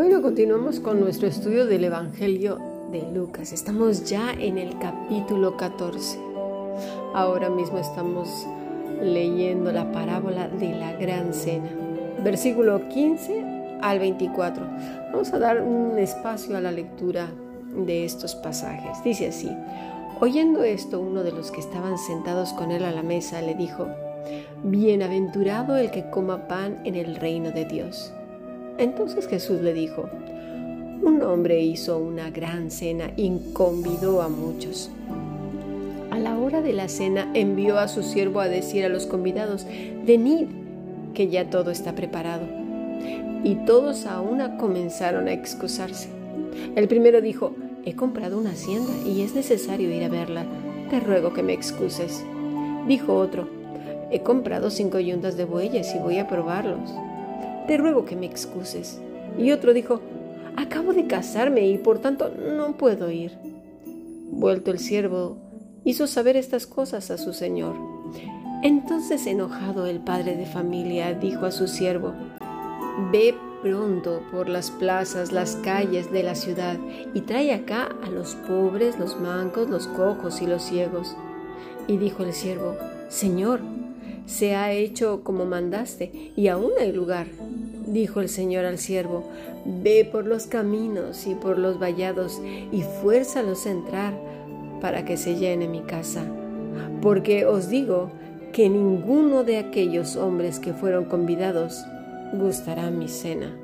Bueno, continuamos con nuestro estudio del Evangelio de Lucas. Estamos ya en el capítulo 14. Ahora mismo estamos leyendo la parábola de la gran cena. Versículo 15 al 24. Vamos a dar un espacio a la lectura de estos pasajes. Dice así, oyendo esto, uno de los que estaban sentados con él a la mesa le dijo, Bienaventurado el que coma pan en el reino de Dios. Entonces Jesús le dijo, un hombre hizo una gran cena y convidó a muchos. A la hora de la cena envió a su siervo a decir a los convidados, venid, que ya todo está preparado. Y todos a una comenzaron a excusarse. El primero dijo, he comprado una hacienda y es necesario ir a verla. Te ruego que me excuses. Dijo otro, he comprado cinco yuntas de bueyes y voy a probarlos te ruego que me excuses. Y otro dijo, acabo de casarme y por tanto no puedo ir. Vuelto el siervo, hizo saber estas cosas a su señor. Entonces enojado el padre de familia dijo a su siervo, Ve pronto por las plazas, las calles de la ciudad y trae acá a los pobres, los mancos, los cojos y los ciegos. Y dijo el siervo, Señor, se ha hecho como mandaste y aún hay lugar dijo el Señor al siervo, ve por los caminos y por los vallados y fuérzalos a entrar para que se llene mi casa. Porque os digo que ninguno de aquellos hombres que fueron convidados gustará mi cena.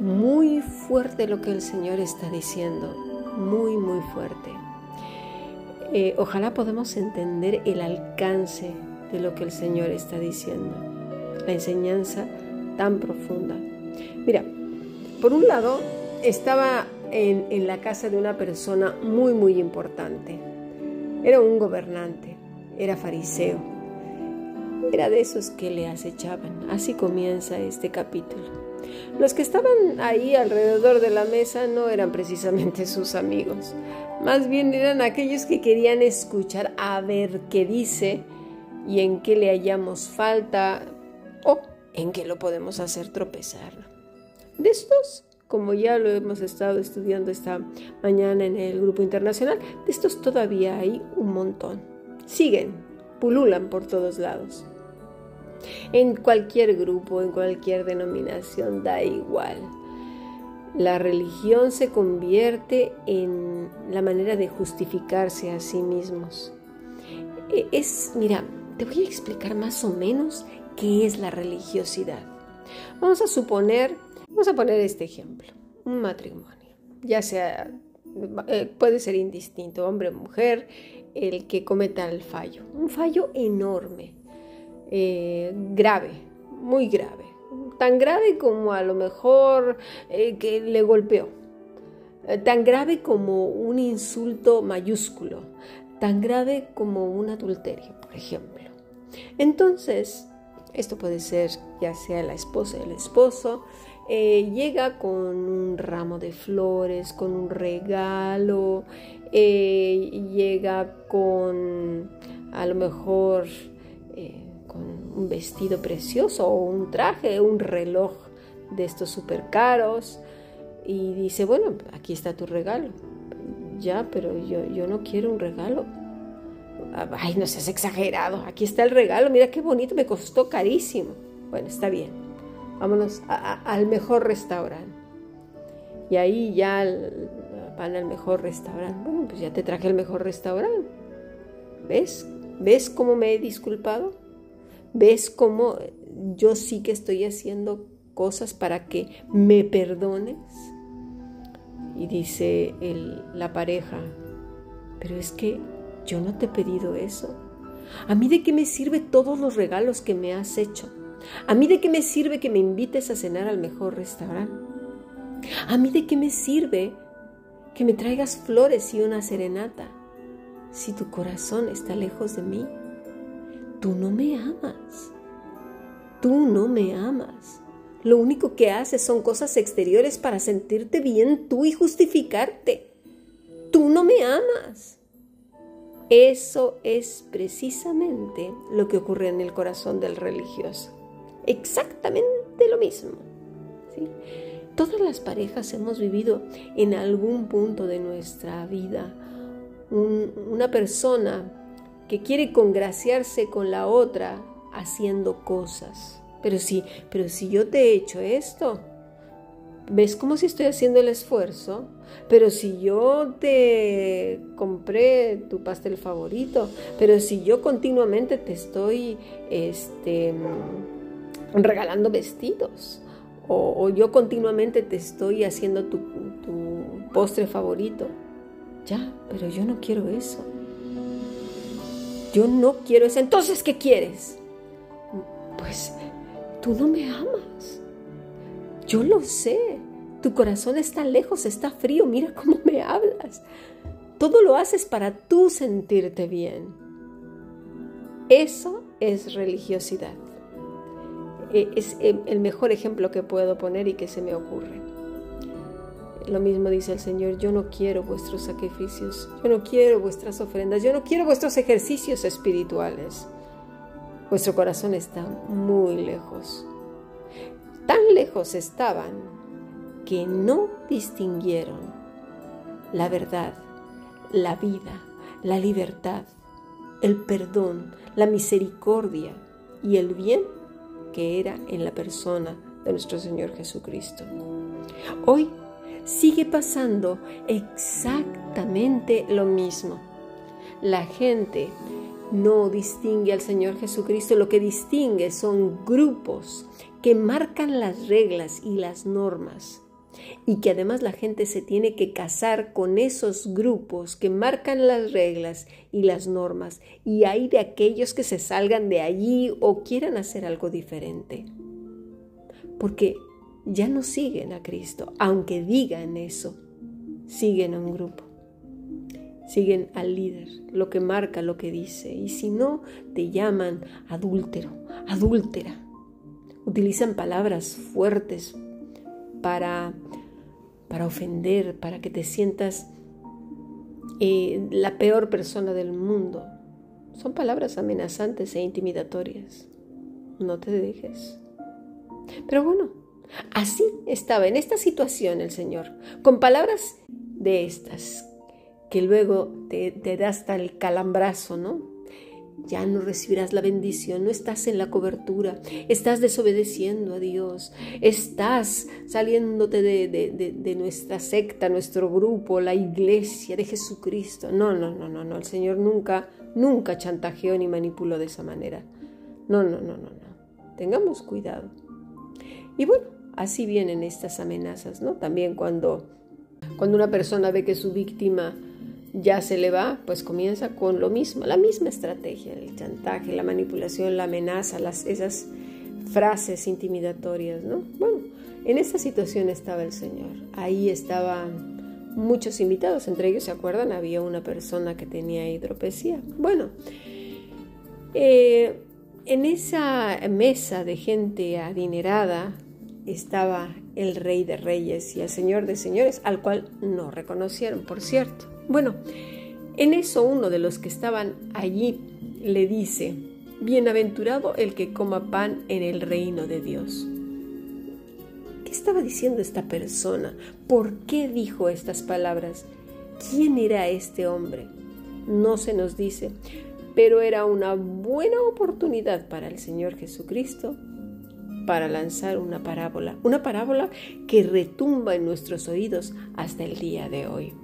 Muy fuerte lo que el Señor está diciendo, muy, muy fuerte. Eh, ojalá podamos entender el alcance de lo que el Señor está diciendo. La enseñanza tan profunda. Mira, por un lado, estaba en, la casa de una persona muy, muy importante. Era un gobernante, era fariseo, era de esos que le acechaban. Así comienza este capítulo. Los que estaban ahí alrededor de la mesa no eran precisamente sus amigos, más bien eran aquellos que querían escuchar a ver qué dice y en qué le hallamos falta o en qué lo podemos hacer tropezar. De estos, como ya lo hemos estado estudiando esta mañana en el grupo internacional, de estos todavía hay un montón. Siguen, pululan por todos lados. En cualquier grupo, en cualquier denominación, da igual. La religión se convierte en la manera de justificarse a sí mismos. E, es, mira, te voy a explicar más o menos qué es la religiosidad. Vamos a suponer, vamos a poner este ejemplo, un matrimonio, ya sea, eh, puede ser indistinto, hombre o mujer, el que cometa el fallo, un fallo enorme, eh, grave, muy grave, tan grave como a lo mejor eh, que le golpeó, tan grave como un insulto mayúsculo, tan grave como un adulterio, por ejemplo. Entonces, esto puede ser ya sea la esposa y el esposo, eh, llega con un ramo de flores, con un regalo, eh, llega con a lo mejor eh, con un vestido precioso o un traje, un reloj de estos súper caros y dice, bueno, aquí está tu regalo. Ya, pero yo, yo no quiero un regalo Ay, no seas exagerado. Aquí está el regalo. Mira qué bonito. Me costó carísimo. Bueno, está bien. Vámonos al mejor restaurante. Y ahí ya van al mejor restaurante. Bueno, pues ya te traje el mejor restaurante. ¿Ves? ¿Ves cómo me he disculpado? ¿Ves cómo yo sí que estoy haciendo cosas para que me perdones? Y dice la pareja, pero es que yo no te he pedido eso. ¿A mí de qué me sirve todos los regalos que me has hecho? ¿A mí de qué me sirve que me invites a cenar al mejor restaurante? ¿A mí de qué me sirve que me traigas flores y una serenata si tu corazón está lejos de mí? Tú no me amas. Tú no me amas. Lo único que haces son cosas exteriores para sentirte bien tú y justificarte. Tú no me amas. Eso es precisamente lo que ocurre en el corazón del religioso. Exactamente lo mismo. Todas las parejas hemos vivido en algún punto de nuestra vida una persona que quiere congraciarse con la otra haciendo cosas. Pero si, pero si yo te he hecho esto, ¿ves como si estoy haciendo el esfuerzo? Pero si yo te compré tu pastel favorito, pero si yo continuamente te estoy este, regalando vestidos, o, yo continuamente te estoy haciendo tu, tu postre favorito, ya, pero yo no quiero eso. Yo no quiero eso. Entonces, ¿qué quieres? Pues tú no me amas. Yo lo sé. Tu corazón está lejos, está frío. Mira cómo me hablas. Todo lo haces para tú sentirte bien. Eso es religiosidad. E, es el mejor ejemplo que puedo poner y que se me ocurre. Lo mismo dice el Señor, yo no quiero vuestros sacrificios, yo no quiero vuestras ofrendas, yo no quiero vuestros ejercicios espirituales. Vuestro corazón está muy lejos. Tan lejos estaban que no distinguieron la verdad, la vida, la libertad, el perdón, la misericordia y el bien que era en la persona de nuestro Señor Jesucristo. Hoy sigue pasando exactamente lo mismo. La gente no distingue al Señor Jesucristo, lo que distingue son grupos que marcan las reglas y las normas y que además la gente se tiene que casar con esos grupos que marcan las reglas y las normas y hay de aquellos que se salgan de allí o quieran hacer algo diferente. Porque ya no siguen a Cristo, aunque digan eso, siguen a un grupo, siguen al líder, lo que marca, lo que dice, y si no, te llaman adúltero, adúltera. Utilizan palabras fuertes para, para ofender, para que te sientas eh, la peor persona del mundo. Son palabras amenazantes e intimidatorias. No te dejes. Pero bueno, Así estaba en esta situación el Señor, con palabras de estas, que luego te, te hasta el calambrazo, ¿no? Ya no recibirás la bendición, no estás en la cobertura, estás desobedeciendo a Dios, estás saliéndote de, nuestra secta, nuestro grupo, la iglesia de Jesucristo. No, no, no, no, no, el Señor nunca, nunca chantajeó ni manipuló de esa manera. No, no, no, no, no. Tengamos cuidado. Y bueno, Así vienen estas amenazas, ¿no? También cuando, cuando una persona ve que su víctima ya se le va, pues comienza con lo mismo, la misma estrategia, el chantaje, la manipulación, la amenaza, las, esas frases intimidatorias, ¿no? Bueno, en esta situación estaba el Señor. Ahí estaban muchos invitados, entre ellos, ¿se acuerdan? Había una persona que tenía hidropesía. Bueno, eh, en esa mesa de gente adinerada, estaba el rey de reyes y el señor de señores, al cual no reconocieron, por cierto. Bueno, en eso uno de los que estaban allí le dice, Bienaventurado el que coma pan en el reino de Dios. ¿Qué estaba diciendo esta persona? ¿Por qué dijo estas palabras? ¿Quién era este hombre? No se nos dice, pero era una buena oportunidad para el Señor Jesucristo para lanzar una parábola, una parábola que retumba en nuestros oídos hasta el día de hoy.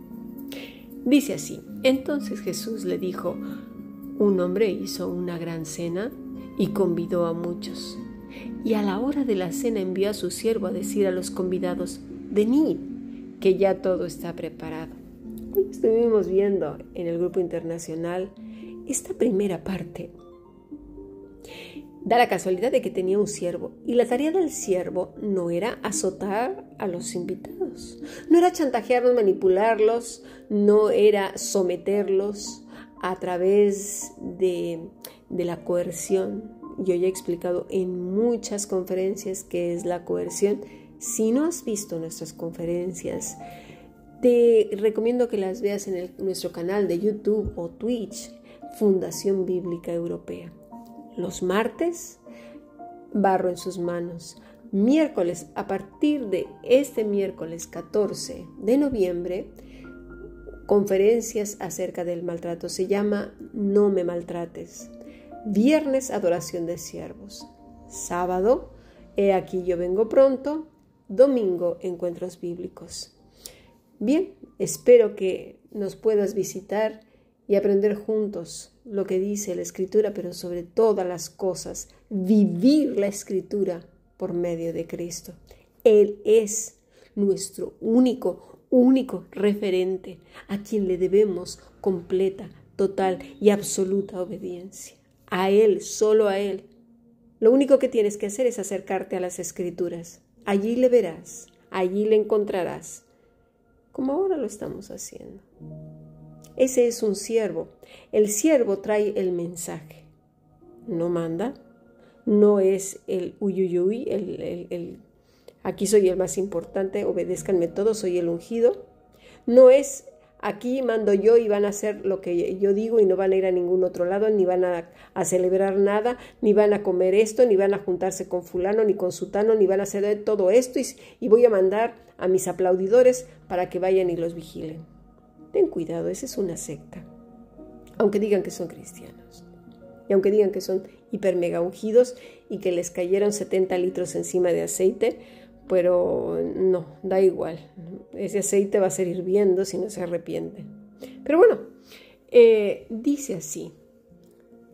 Dice así, entonces Jesús le dijo, un hombre hizo una gran cena y convidó a muchos. Y a la hora de la cena envió a su siervo a decir a los convidados, venid, que ya todo está preparado. Hoy estuvimos viendo en el grupo internacional esta primera parte Da la casualidad de que tenía un siervo y la tarea del siervo no era azotar a los invitados, no era chantajearlos, manipularlos, no era someterlos a través de, de la coerción. Yo ya he explicado en muchas conferencias qué es la coerción. Si no has visto nuestras conferencias, te recomiendo que las veas en nuestro canal de YouTube o Twitch, Fundación Bíblica Europea. Los martes, barro en sus manos. miércoles, a partir de este miércoles 14 de noviembre, conferencias acerca del maltrato. Se llama No me maltrates. Viernes, adoración de siervos. Sábado, he aquí yo vengo pronto. Domingo, encuentros bíblicos. Bien, espero que nos puedas visitar y aprender juntos lo que dice la escritura, pero sobre todas las cosas, vivir la escritura por medio de Cristo. Él es nuestro único, único referente a quien le debemos completa, total y absoluta obediencia. A Él, solo a Él. Lo único que tienes que hacer es acercarte a las escrituras. Allí le verás, allí le encontrarás, como ahora lo estamos haciendo. Ese es un siervo. El siervo trae el mensaje. No manda, no es el uyuyuy, el, el, aquí soy el más importante, obedézcanme todos, soy el ungido. No es aquí mando yo y van a hacer lo que yo digo y no van a ir a ningún otro lado, ni van a, celebrar nada, ni van a comer esto, ni van a juntarse con fulano, ni con sutano, ni van a hacer todo esto y voy a mandar a mis aplaudidores para que vayan y los vigilen. Ten cuidado, esa es una secta, aunque digan que son cristianos. Y aunque digan que son hiper mega ungidos y que les cayeron 70 litros encima de aceite, pero no, da igual. Ese aceite va a ser hirviendo si no se arrepiente. Pero bueno, eh, dice así.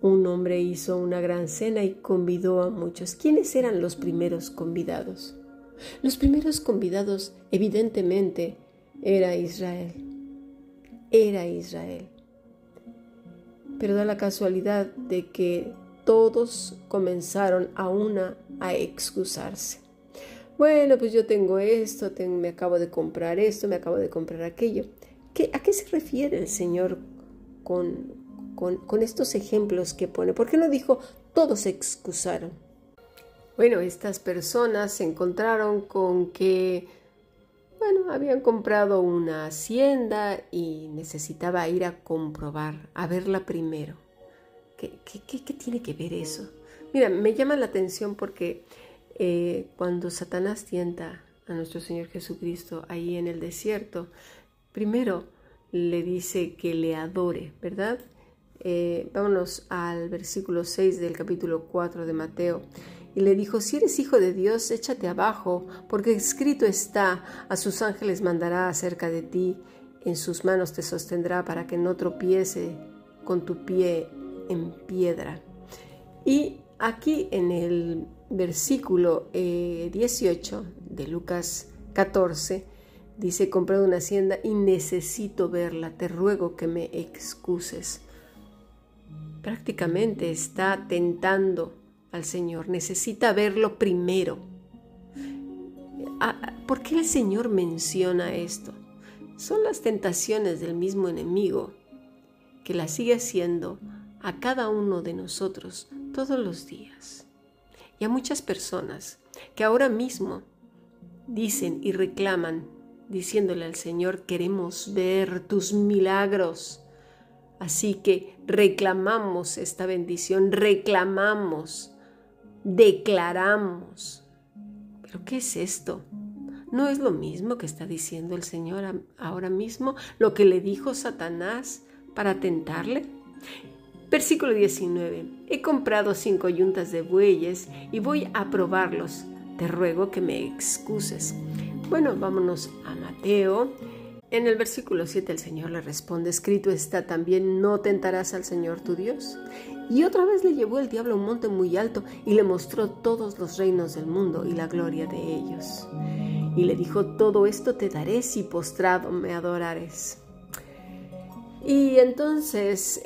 Un hombre hizo una gran cena y convidó a muchos. ¿Quiénes eran los primeros convidados? Los primeros convidados, evidentemente, era Israel. Era Israel. Pero da la casualidad de que todos comenzaron a una a excusarse bueno, pues yo tengo esto, me acabo de comprar esto, me acabo de comprar aquello. ¿A qué se refiere el Señor con, con, estos ejemplos que pone? ¿Por qué no dijo todos se excusaron? Bueno, estas personas se encontraron con que, bueno, habían comprado una hacienda y necesitaba ir a comprobar, a verla primero. ¿Qué, qué, qué tiene que ver eso? Mira, me llama la atención porque eh, cuando Satanás tienta a nuestro Señor Jesucristo ahí en el desierto, primero le dice que le adore, ¿verdad? Eh, vámonos al versículo 6 del capítulo 4 de Mateo. Y le dijo, si eres hijo de Dios, échate abajo, porque escrito está, a sus ángeles mandará acerca de ti, en sus manos te sostendrá para que no tropiece con tu pie en piedra. Y aquí en el versículo 18 eh, de Lucas 14 dice, he comprado una hacienda y necesito verla, te ruego que me excuses. Prácticamente está tentando al Señor, necesita verlo primero. Ah, ¿Por qué el Señor menciona esto? Son las tentaciones del mismo enemigo que la sigue haciendo a cada uno de nosotros todos los días y a muchas personas que ahora mismo dicen y reclaman, diciéndole al Señor, queremos ver tus milagros. Así que reclamamos esta bendición, reclamamos, declaramos. ¿Pero qué es esto? ¿No es lo mismo que está diciendo el Señor ahora mismo, lo que le dijo Satanás para tentarle? Versículo 19. He comprado cinco yuntas de bueyes y voy a probarlos. Te ruego que me excuses. Bueno, vámonos a Mateo. En el versículo 7 el Señor le responde, escrito está también, no tentarás al Señor tu Dios. Y otra vez le llevó el diablo a un monte muy alto y le mostró todos los reinos del mundo y la gloria de ellos. Y le dijo, todo esto te daré si postrado me adorares. Y entonces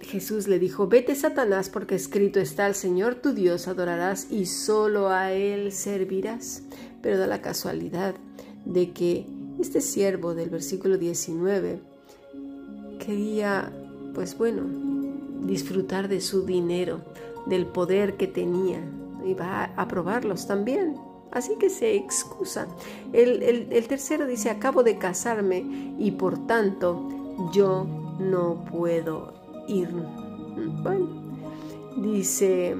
Jesús le dijo, vete Satanás, porque escrito está, al Señor tu Dios adorarás y solo a Él servirás. Pero da la casualidad de que este siervo del versículo 19 quería, pues bueno, disfrutar de su dinero, del poder que tenía, y va a probarlos también. Así que se excusa. El, tercero dice, acabo de casarme y por tanto yo no puedo ir. Bueno, dice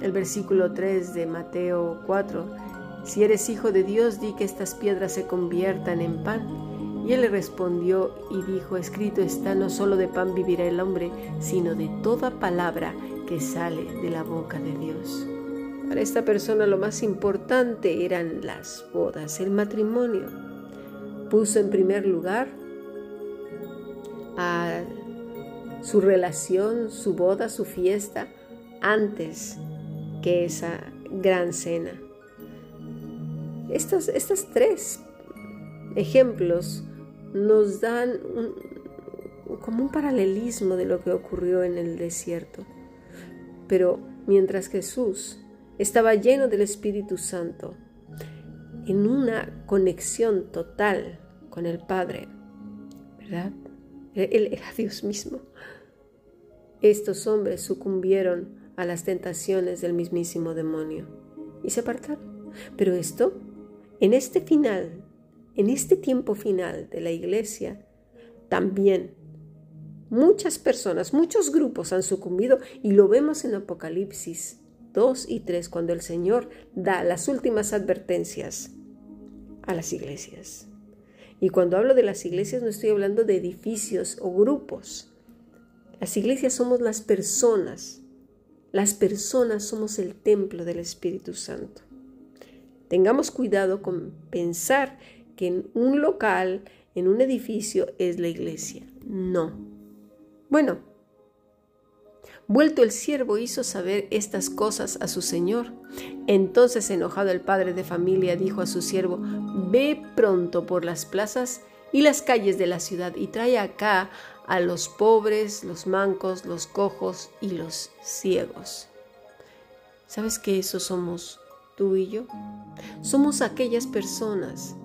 el versículo 3 de Mateo 4, Si eres hijo de Dios, di que estas piedras se conviertan en pan. Y él le respondió y dijo, escrito está, no solo de pan vivirá el hombre, sino de toda palabra que sale de la boca de Dios. Para esta persona lo más importante eran las bodas, el matrimonio. Puso en primer lugar a su relación, su boda, su fiesta, antes que esa gran cena. Estos, tres ejemplos nos dan como un paralelismo de lo que ocurrió en el desierto. Pero mientras Jesús estaba lleno del Espíritu Santo, en una conexión total con el Padre, ¿verdad? Él era Dios mismo. Estos hombres sucumbieron a las tentaciones del mismísimo demonio y se apartaron. Pero esto, en este final, en este tiempo final de la iglesia, también muchas personas, muchos grupos han sucumbido y lo vemos en Apocalipsis 2 y 3 cuando el Señor da las últimas advertencias a las iglesias. Y cuando hablo de las iglesias no estoy hablando de edificios o grupos. Las iglesias somos las personas. Las personas somos el templo del Espíritu Santo. Tengamos cuidado con pensar que en un local, en un edificio, es la iglesia. No. Bueno, Vuelto el siervo hizo saber estas cosas a su señor. Entonces enojado el padre de familia dijo a su siervo, Ve pronto por las plazas y las calles de la ciudad y trae acá a los pobres, los mancos, los cojos y los ciegos. ¿Sabes que eso somos tú y yo? Somos aquellas personas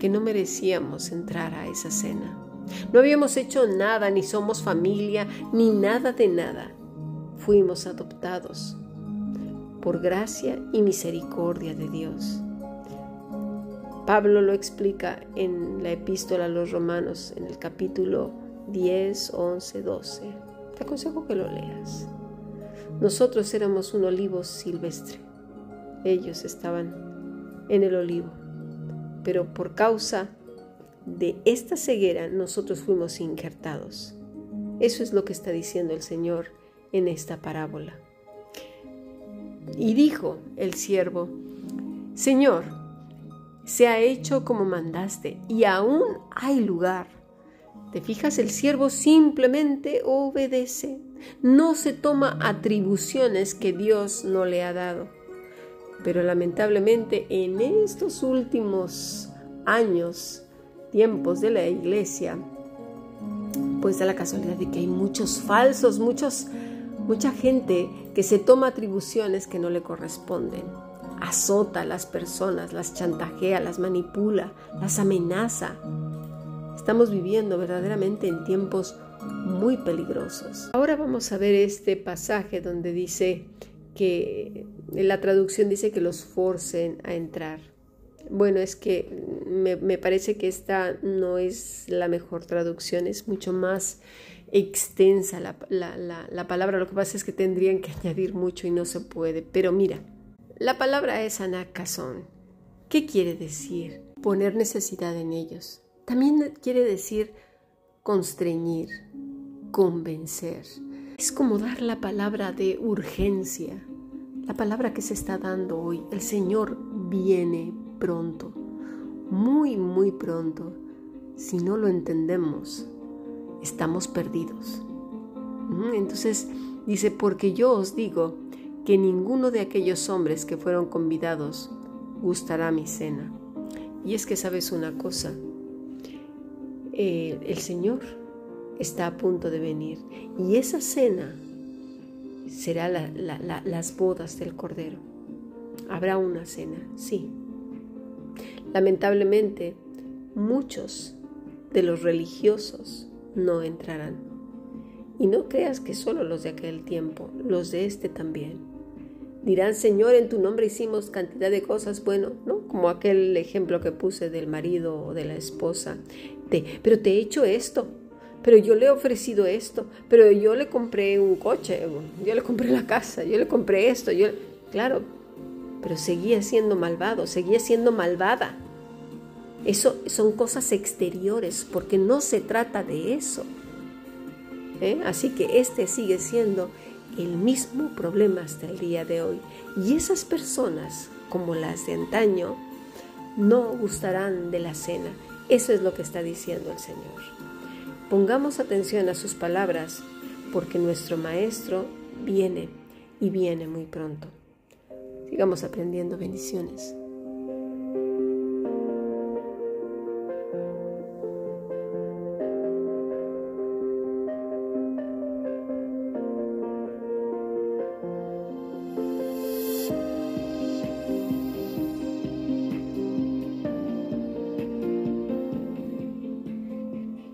que no merecíamos entrar a esa cena. No habíamos hecho nada, ni somos familia, ni nada de nada. Fuimos adoptados por gracia y misericordia de Dios. Pablo lo explica en la epístola a los romanos, en el capítulo 10, 11, 12. Te aconsejo que lo leas. Nosotros éramos un olivo silvestre. Ellos estaban en el olivo. Pero por causa de esta ceguera nosotros fuimos injertados. Eso es lo que está diciendo el Señor en esta parábola. Y dijo el siervo, Señor, se ha hecho como mandaste y aún hay lugar. ¿Te fijas? El siervo simplemente obedece. No se toma atribuciones que Dios no le ha dado. Pero lamentablemente en estos últimos años tiempos de la iglesia, pues da la casualidad de que hay muchos falsos, muchos, mucha gente que se toma atribuciones que no le corresponden. Azota a las personas, las chantajea, las manipula, las amenaza. Estamos viviendo verdaderamente en tiempos muy peligrosos. Ahora vamos a ver este pasaje donde dice que la traducción dice que los forcen a entrar. Bueno, es que me, parece que esta no es la mejor traducción, es mucho más extensa la, la, palabra. Lo que pasa es que tendrían que añadir mucho y no se puede. Pero mira, la palabra es anacasón. ¿Qué quiere decir? Poner necesidad en ellos. También quiere decir constreñir, convencer. Es como dar la palabra de urgencia, la palabra que se está dando hoy. El Señor viene pronto, muy, muy pronto. Si no lo entendemos, estamos perdidos. Entonces dice, porque yo os digo que ninguno de aquellos hombres que fueron convidados gustará mi cena. Y es que sabes una cosa, eh, el Señor está a punto de venir y esa cena será las bodas del Cordero. Habrá una cena, sí, Lamentablemente, muchos de los religiosos no entrarán. Y no creas que solo los de aquel tiempo, los de este también. Dirán, Señor, en tu nombre hicimos cantidad de cosas, bueno, ¿no? Como aquel ejemplo que puse del marido o de la esposa. pero te he hecho esto, pero yo le he ofrecido esto, pero yo le compré un coche, yo le compré la casa, yo le compré esto, yo... Claro, pero seguía siendo malvado, seguía siendo malvada. Eso son cosas exteriores, porque no se trata de eso. ¿Eh? Así que este sigue siendo el mismo problema hasta el día de hoy. Y esas personas, como las de antaño, no gustarán de la cena. Eso es lo que está diciendo el Señor. Pongamos atención a sus palabras, porque nuestro Maestro viene y viene muy pronto. Sigamos aprendiendo bendiciones.